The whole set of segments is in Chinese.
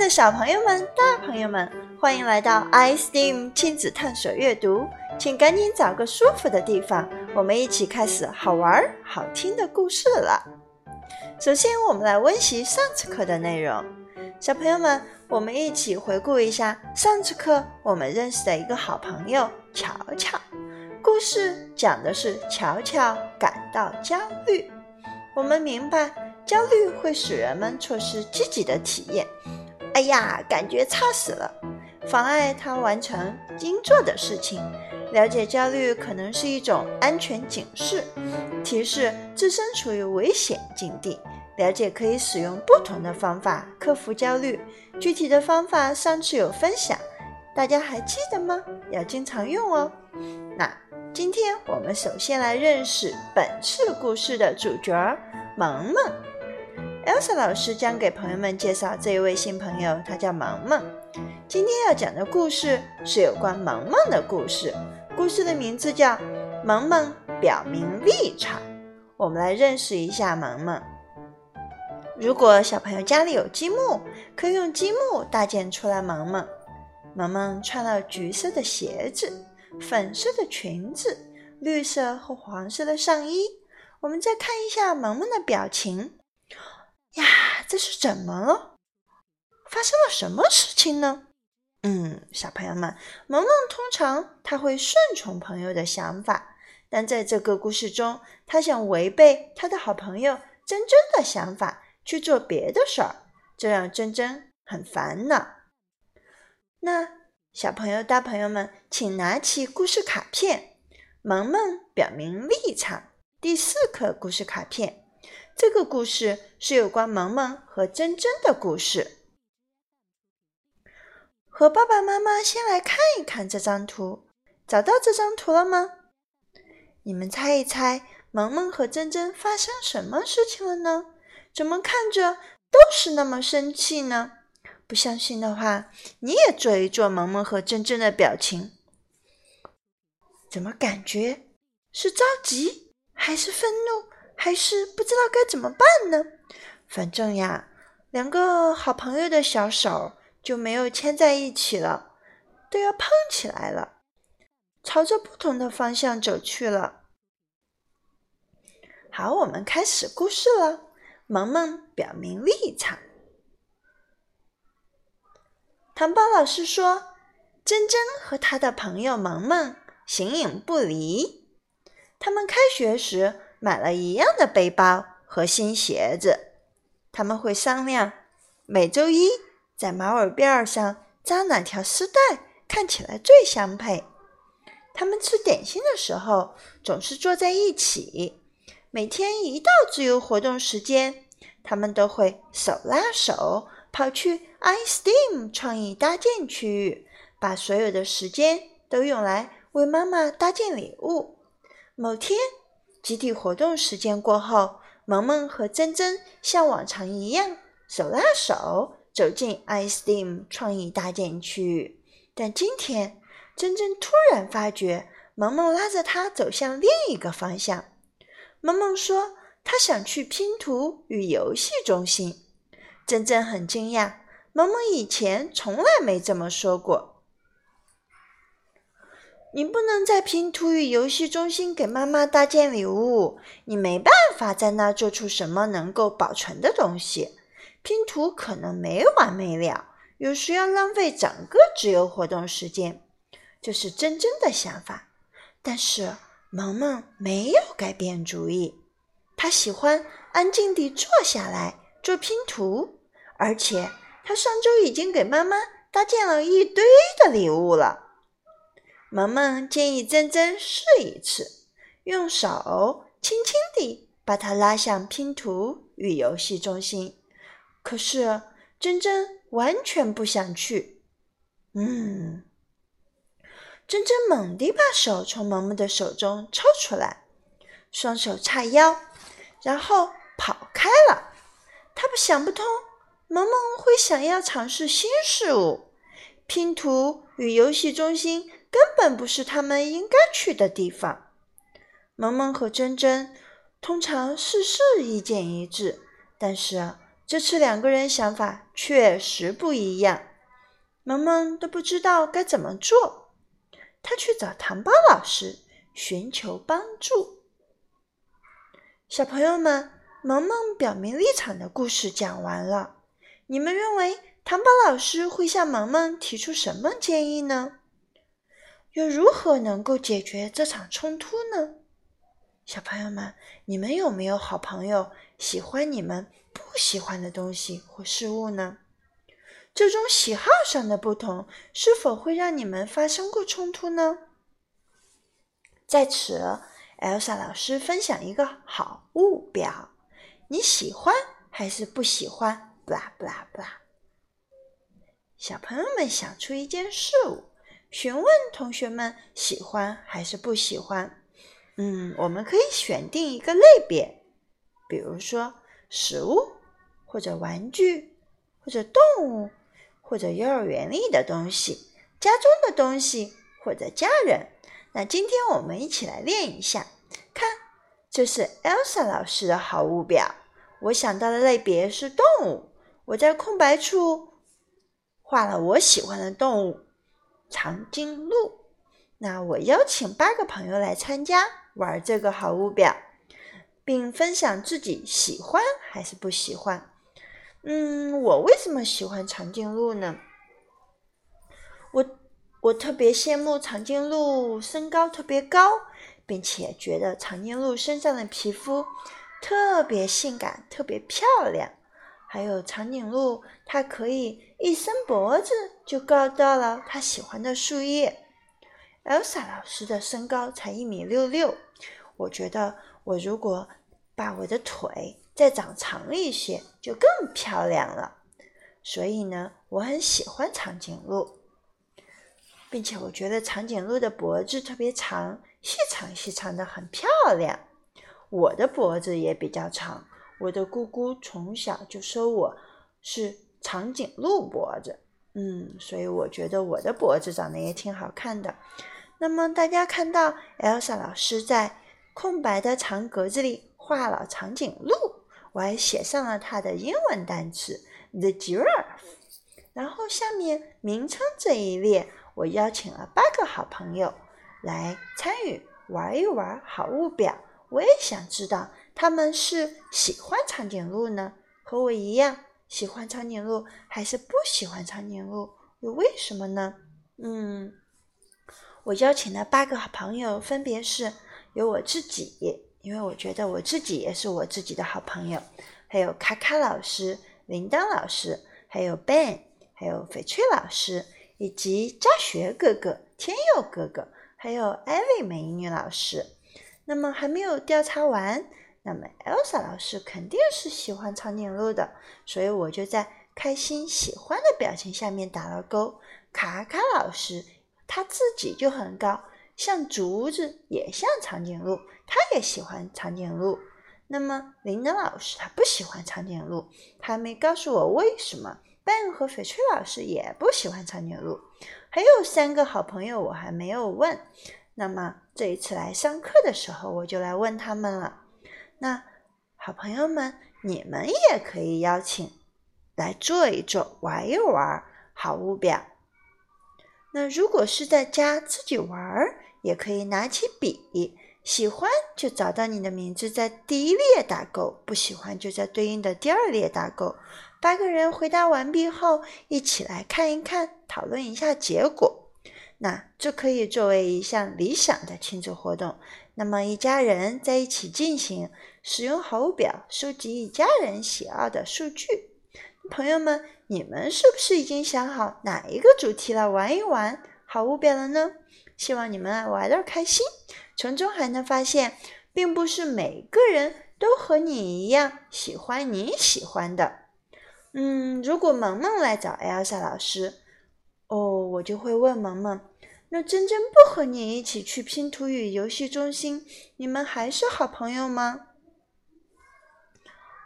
的小朋友们、大朋友们，欢迎来到 iSteam 亲子探索阅读，请赶紧找个舒服的地方，我们一起开始好玩、好听的故事了。首先，我们来温习上次课的内容。小朋友们，我们一起回顾一下上次课我们认识的一个好朋友乔乔。故事讲的是乔乔感到焦虑。我们明白，焦虑会使人们错失积极的体验。哎呀，感觉差死了，妨碍他完成应做的事情。了解焦虑可能是一种安全警示，提示自身处于危险境地。了解可以使用不同的方法克服焦虑，具体的方法上次有分享，大家还记得吗？要经常用哦。那今天我们首先来认识本次故事的主角萌萌。Elsa 老师将给朋友们介绍这一位新朋友，他叫萌萌。今天要讲的故事是有关萌萌的故事，故事的名字叫《萌萌表明立场》。我们来认识一下萌萌。如果小朋友家里有积木，可以用积木搭建出来。萌萌，萌萌穿了橘色的鞋子，粉色的裙子，绿色和黄色的上衣。我们再看一下萌萌的表情。呀，这是怎么了？发生了什么事情呢？嗯，小朋友们，萌萌通常他会顺从朋友的想法，但在这个故事中，他想违背他的好朋友珍珍的想法。去做别的事儿，这让珍珍很烦恼。那小朋友、大朋友们，请拿起故事卡片。萌萌表明立场，第四课故事卡片。这个故事是有关萌萌和珍珍的故事。和爸爸妈妈先来看一看这张图，找到这张图了吗？你们猜一猜，萌萌和珍珍发生什么事情了呢？怎么看着都是那么生气呢？不相信的话，你也做一做萌萌和珍珍的表情。怎么感觉是着急，还是愤怒，还是不知道该怎么办呢？反正呀，两个好朋友的小手就没有牵在一起了，都要碰起来了，朝着不同的方向走去了。好，我们开始故事了。萌萌表明立场。糖宝老师说：“珍珍和他的朋友萌萌形影不离。他们开学时买了一样的背包和新鞋子。他们会商量每周一在马尾辫上扎哪条丝带看起来最相配。他们吃点心的时候总是坐在一起。”每天一到自由活动时间，他们都会手拉手跑去 iSteam 创意搭建区域，把所有的时间都用来为妈妈搭建礼物。某天，集体活动时间过后，萌萌和珍珍像往常一样手拉手走进 iSteam 创意搭建区域。但今天，珍珍突然发觉，萌萌拉着她走向另一个方向。萌萌说：“她想去拼图与游戏中心。”珍珍很惊讶，萌萌以前从来没这么说过。你不能在拼图与游戏中心给妈妈搭建礼物，你没办法在那做出什么能够保存的东西。拼图可能没完没了，有时要浪费整个自由活动时间。这是珍珍的想法，但是。萌萌没有改变主意，他喜欢安静地坐下来做拼图，而且他上周已经给妈妈搭建了一堆的礼物了。萌萌建议珍珍试一次，用手轻轻地把它拉向拼图与游戏中心。可是珍珍完全不想去。嗯。珍珍猛地把手从萌萌的手中抽出来，双手叉腰，然后跑开了。他不想不通，萌萌会想要尝试新事物。拼图与游戏中心根本不是他们应该去的地方。萌萌和珍珍通常事事意见一致，但是这次两个人想法确实不一样，萌萌都不知道该怎么做。他去找糖包老师寻求帮助。小朋友们，萌萌表明立场的故事讲完了。你们认为糖宝老师会向萌萌提出什么建议呢？又如何能够解决这场冲突呢？小朋友们，你们有没有好朋友喜欢你们不喜欢的东西或事物呢？这种喜好上的不同是否会让你们发生过冲突呢？在此，Elsa 老师分享一个好物表，你喜欢还是不喜欢？布拉布拉布拉！小朋友们想出一件事物，询问同学们喜欢还是不喜欢。嗯，我们可以选定一个类别，比如说食物，或者玩具，或者动物，或者幼儿园里的东西，家中的东西，或者家人。那今天我们一起来练一下，看，这是 Elsa 老师的好物表。我想到的类别是动物。我在空白处画了我喜欢的动物长颈鹿。那我邀请八个朋友来参加玩这个好物表，并分享自己喜欢还是不喜欢。嗯，我为什么喜欢长颈鹿呢？我我特别羡慕长颈鹿身高特别高，并且觉得长颈鹿身上的皮肤特别性感、特别漂亮。还有长颈鹿，它可以一伸脖子就够到了它喜欢的树叶。Elsa 老师的身高才一米六六，我觉得我如果把我的腿再长长一些，就更漂亮了。所以呢，我很喜欢长颈鹿，并且我觉得长颈鹿的脖子特别长，细长细长的，很漂亮。我的脖子也比较长。我的姑姑从小就说我是长颈鹿脖子，嗯，所以我觉得我的脖子长得也挺好看的。那么大家看到 Elsa 老师在空白的长格子里画了长颈鹿，我还写上了它的英文单词 the giraffe。然后下面名称这一列，我邀请了八个好朋友来参与玩一玩好物表。我也想知道。他们是喜欢长颈鹿呢，和我一样喜欢长颈鹿，还是不喜欢长颈鹿？又为什么呢？嗯，我邀请了八个好朋友分别是有我自己，因为我觉得我自己也是我自己的好朋友，还有卡卡老师、铃铛老师，还有 Ben，还有翡翠老师，以及家学哥哥、天佑哥哥，还有艾薇美女老师。那么还没有调查完。那么，Elsa 老师肯定是喜欢长颈鹿的，所以我就在开心喜欢的表情下面打了勾。卡卡老师他自己就很高，像竹子，也像长颈鹿，他也喜欢长颈鹿。那么，铃铛老师他不喜欢长颈鹿，他没告诉我为什么。Ben 和翡翠老师也不喜欢长颈鹿，还有三个好朋友我还没有问。那么这一次来上课的时候，我就来问他们了。那好朋友们，你们也可以邀请来做一做、玩一玩好物表。那如果是在家自己玩，也可以拿起笔，喜欢就找到你的名字，在第一列打勾；不喜欢就在对应的第二列打勾。八个人回答完毕后，一起来看一看，讨论一下结果。那这可以作为一项理想的亲子活动。那么一家人在一起进行。使用好物表收集一家人喜爱的数据，朋友们，你们是不是已经想好哪一个主题来玩一玩好物表了呢？希望你们玩的开心，从中还能发现，并不是每个人都和你一样喜欢你喜欢的。嗯，如果萌萌来找 Elsa 老师，哦，我就会问萌萌，那真真不和你一起去拼图与游戏中心，你们还是好朋友吗？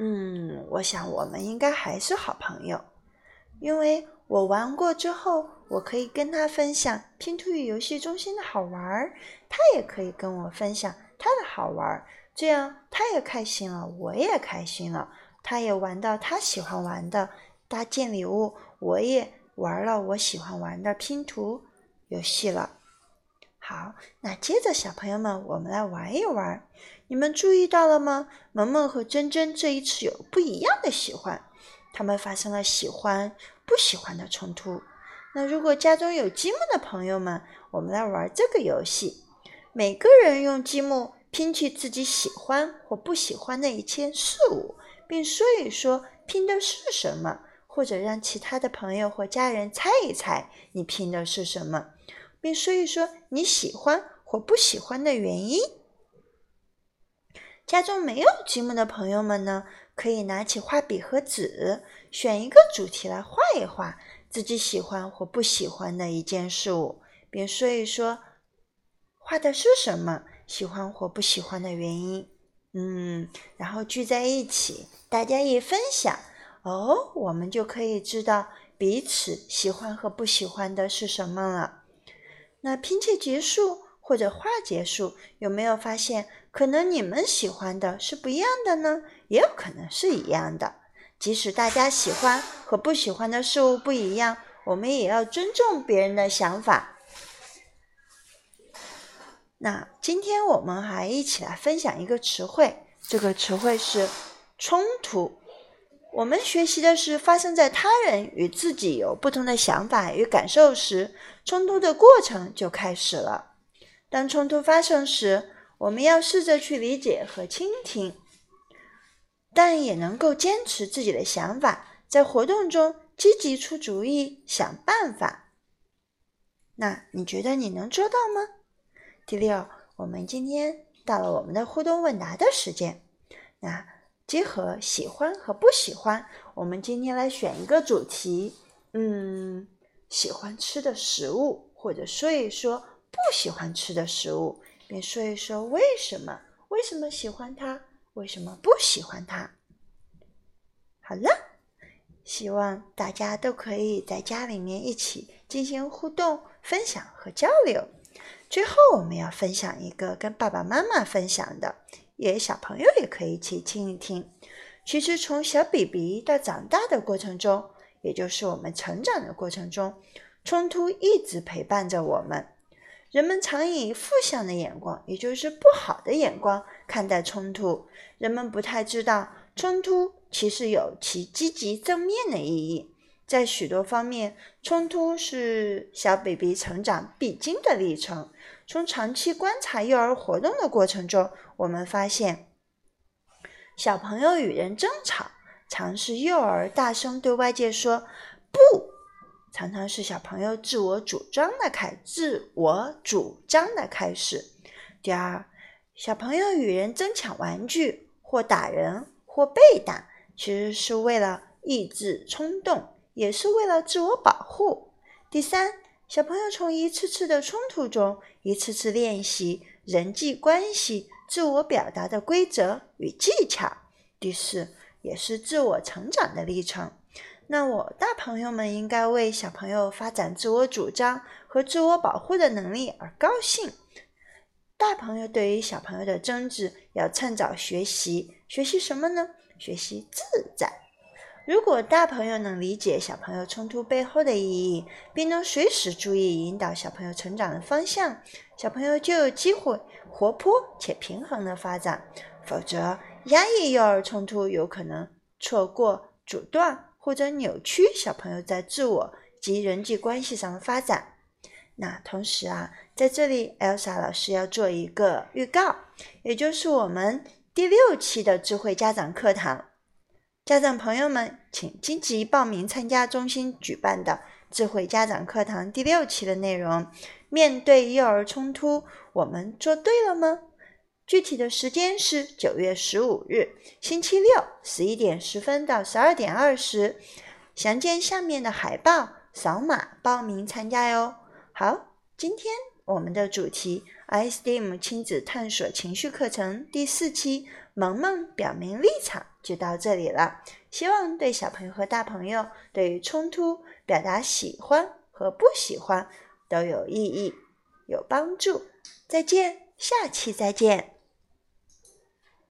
嗯，我想我们应该还是好朋友，因为我玩过之后，我可以跟他分享拼图与游戏中心的好玩儿，他也可以跟我分享他的好玩儿，这样他也开心了，我也开心了，他也玩到他喜欢玩的搭建礼物，我也玩了我喜欢玩的拼图游戏了。好，那接着小朋友们，我们来玩一玩。你们注意到了吗？萌萌和珍珍这一次有不一样的喜欢，他们发生了喜欢不喜欢的冲突。那如果家中有积木的朋友们，我们来玩这个游戏。每个人用积木拼起自己喜欢或不喜欢的一件事物，并说一说拼的是什么，或者让其他的朋友或家人猜一猜你拼的是什么。并说一说你喜欢或不喜欢的原因。家中没有积木的朋友们呢，可以拿起画笔和纸，选一个主题来画一画自己喜欢或不喜欢的一件事物，并说一说画的是什么，喜欢或不喜欢的原因。嗯，然后聚在一起，大家一分享，哦，我们就可以知道彼此喜欢和不喜欢的是什么了。那拼切结束或者画结束，有没有发现，可能你们喜欢的是不一样的呢？也有可能是一样的。即使大家喜欢和不喜欢的事物不一样，我们也要尊重别人的想法。那今天我们还一起来分享一个词汇，这个词汇是冲突。我们学习的是发生在他人与自己有不同的想法与感受时，冲突的过程就开始了。当冲突发生时，我们要试着去理解和倾听，但也能够坚持自己的想法，在活动中积极出主意、想办法。那你觉得你能做到吗？第六，我们今天到了我们的互动问答的时间。那。结合喜欢和不喜欢，我们今天来选一个主题，嗯，喜欢吃的食物，或者说一说不喜欢吃的食物，并说一说为什么，为什么喜欢它，为什么不喜欢它。好了，希望大家都可以在家里面一起进行互动、分享和交流。最后，我们要分享一个跟爸爸妈妈分享的。也小朋友也可以一起听一听。其实从小 baby 到长大的过程中，也就是我们成长的过程中，冲突一直陪伴着我们。人们常以负向的眼光，也就是不好的眼光看待冲突。人们不太知道，冲突其实有其积极正面的意义。在许多方面，冲突是小 baby 成长必经的历程。从长期观察幼儿活动的过程中，我们发现，小朋友与人争吵，常是幼儿大声对外界说“不”，常常是小朋友自我主张的开自我主张的开始。第二，小朋友与人争抢玩具，或打人，或被打，其实是为了抑制冲动，也是为了自我保护。第三。小朋友从一次次的冲突中，一次次练习人际关系、自我表达的规则与技巧。第四，也是自我成长的历程。那我大朋友们应该为小朋友发展自我主张和自我保护的能力而高兴。大朋友对于小朋友的争执要趁早学习，学习什么呢？学习自在。如果大朋友能理解小朋友冲突背后的意义，并能随时注意引导小朋友成长的方向，小朋友就有机会活泼且平衡的发展。否则，压抑幼儿冲突有可能错过、阻断或者扭曲小朋友在自我及人际关系上的发展。那同时啊，在这里，Elsa 老师要做一个预告，也就是我们第六期的智慧家长课堂。家长朋友们，请积极报名参加中心举办的智慧家长课堂第六期的内容。面对幼儿冲突，我们做对了吗？具体的时间是九月十五日，星期六，十一点十分到十二点二十。详见下面的海报，扫码报名参加哟。好，今天我们的主题 iSteam 亲子探索情绪课程第四期，萌萌表明立场。就到这里了，希望对小朋友和大朋友对于冲突表达喜欢和不喜欢都有意义、有帮助。再见，下期再见。